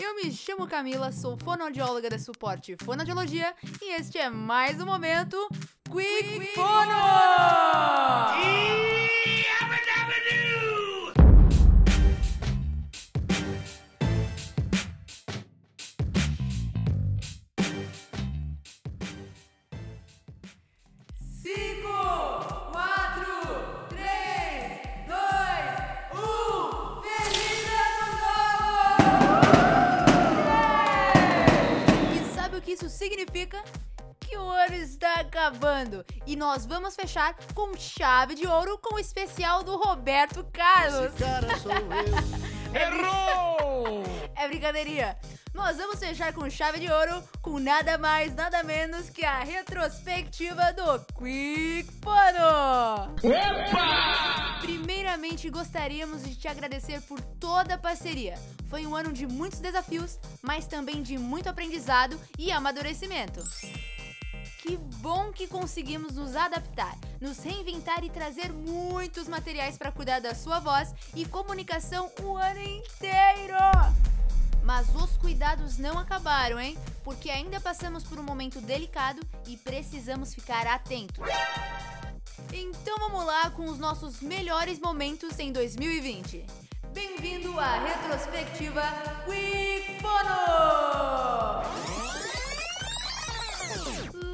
Eu me chamo Camila, sou fonoaudióloga da Suporte Fonoaudiologia e este é mais um momento Quick Fono! Cinco, significa? Que o ano está acabando e nós vamos fechar com chave de ouro com o especial do Roberto Carlos. Esse cara sou eu. Errou! É brincadeirinha. Nós vamos fechar com chave de ouro com nada mais, nada menos que a retrospectiva do Quick Fono. Opa! Primeiramente, gostaríamos de te agradecer por toda a parceria. Foi um ano de muitos desafios, mas também de muito aprendizado e amadurecimento. Que bom que conseguimos nos adaptar, nos reinventar e trazer muitos materiais para cuidar da sua voz e comunicação o ano inteiro. Mas os cuidados não acabaram, hein? Porque ainda passamos por um momento delicado e precisamos ficar atentos. Então vamos lá com os nossos melhores momentos em 2020. Bem-vindo à retrospectiva Quick Fono!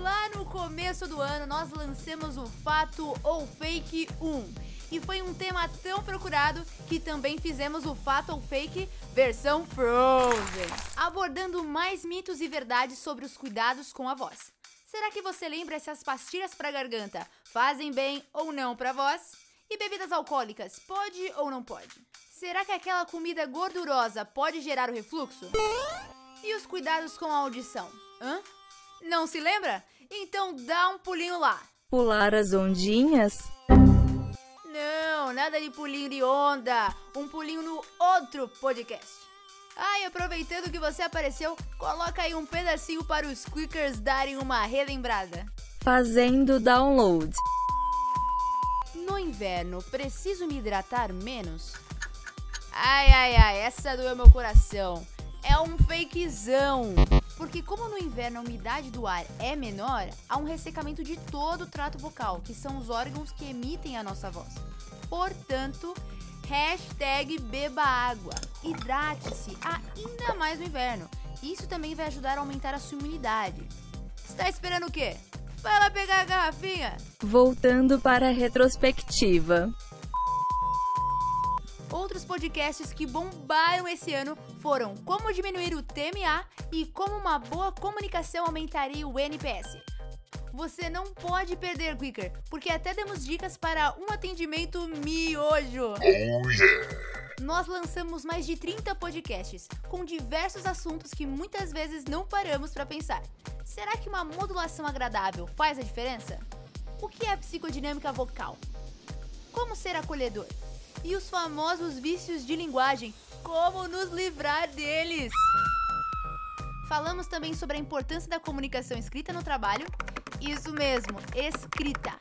Lá no começo do ano, nós lançamos o Fato ou Fake 1. E foi um tema tão procurado que também fizemos o Fato ou Fake versão Frozen, abordando mais mitos e verdades sobre os cuidados com a voz. Será que você lembra se as pastilhas para garganta fazem bem ou não para voz? E bebidas alcoólicas, pode ou não pode? Será que aquela comida gordurosa pode gerar o refluxo? E os cuidados com a audição? Hã? Não se lembra? Então dá um pulinho lá. Pular as ondinhas? Não, nada de pulinho de onda. Um pulinho no outro podcast. Ah, e aproveitando que você apareceu, coloca aí um pedacinho para os Quickers darem uma relembrada. Fazendo download. No inverno, preciso me hidratar menos? Ai, ai, ai, essa doeu meu coração. É um fakezão. Porque como no inverno a umidade do ar é menor, há um ressecamento de todo o trato vocal, que são os órgãos que emitem a nossa voz. Portanto, hashtag beba água. Hidrate-se ainda mais no inverno. Isso também vai ajudar a aumentar a sua imunidade. Está esperando o quê? Vai lá pegar a garrafinha. Voltando para a retrospectiva. Outros podcasts que bombaram esse ano foram Como diminuir o TMA e Como uma boa comunicação aumentaria o NPS. Você não pode perder, Quicker, porque até demos dicas para um atendimento miojo. Oh yeah. Nós lançamos mais de 30 podcasts com diversos assuntos que muitas vezes não paramos para pensar. Será que uma modulação agradável faz a diferença? O que é psicodinâmica vocal? Como ser acolhedor? E os famosos vícios de linguagem, como nos livrar deles? Falamos também sobre a importância da comunicação escrita no trabalho. Isso mesmo, escrita.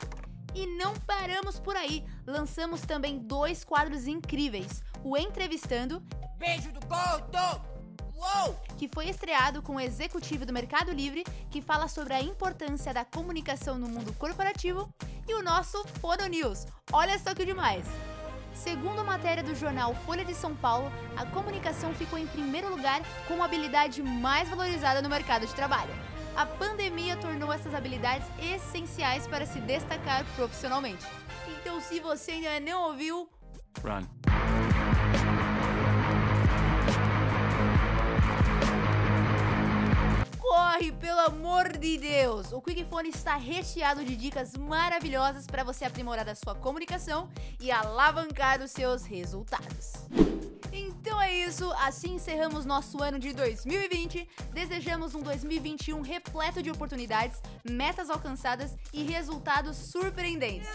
E não paramos por aí, lançamos também dois quadros incríveis: o Entrevistando, Beijo do! Uou! que foi estreado com o executivo do Mercado Livre, que fala sobre a importância da comunicação no mundo corporativo, e o nosso Fono News. Olha só que demais! Segundo matéria do jornal Folha de São Paulo, a comunicação ficou em primeiro lugar como a habilidade mais valorizada no mercado de trabalho. A pandemia tornou essas habilidades essenciais para se destacar profissionalmente. Então, se você ainda não ouviu, Run. corre, pelo amor de Deus! O Quick Phone está recheado de dicas maravilhosas para você aprimorar a sua comunicação e alavancar os seus resultados. É isso, assim encerramos nosso ano de 2020. Desejamos um 2021 repleto de oportunidades, metas alcançadas e resultados surpreendentes.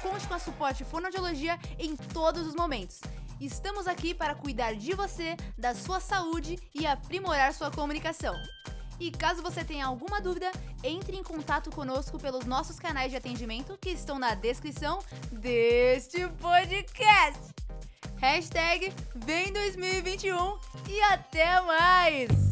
Conte com a suporte fonoaudiologia em todos os momentos. Estamos aqui para cuidar de você, da sua saúde e aprimorar sua comunicação. E caso você tenha alguma dúvida, entre em contato conosco pelos nossos canais de atendimento que estão na descrição deste podcast. Hashtag vem 2021 e até mais!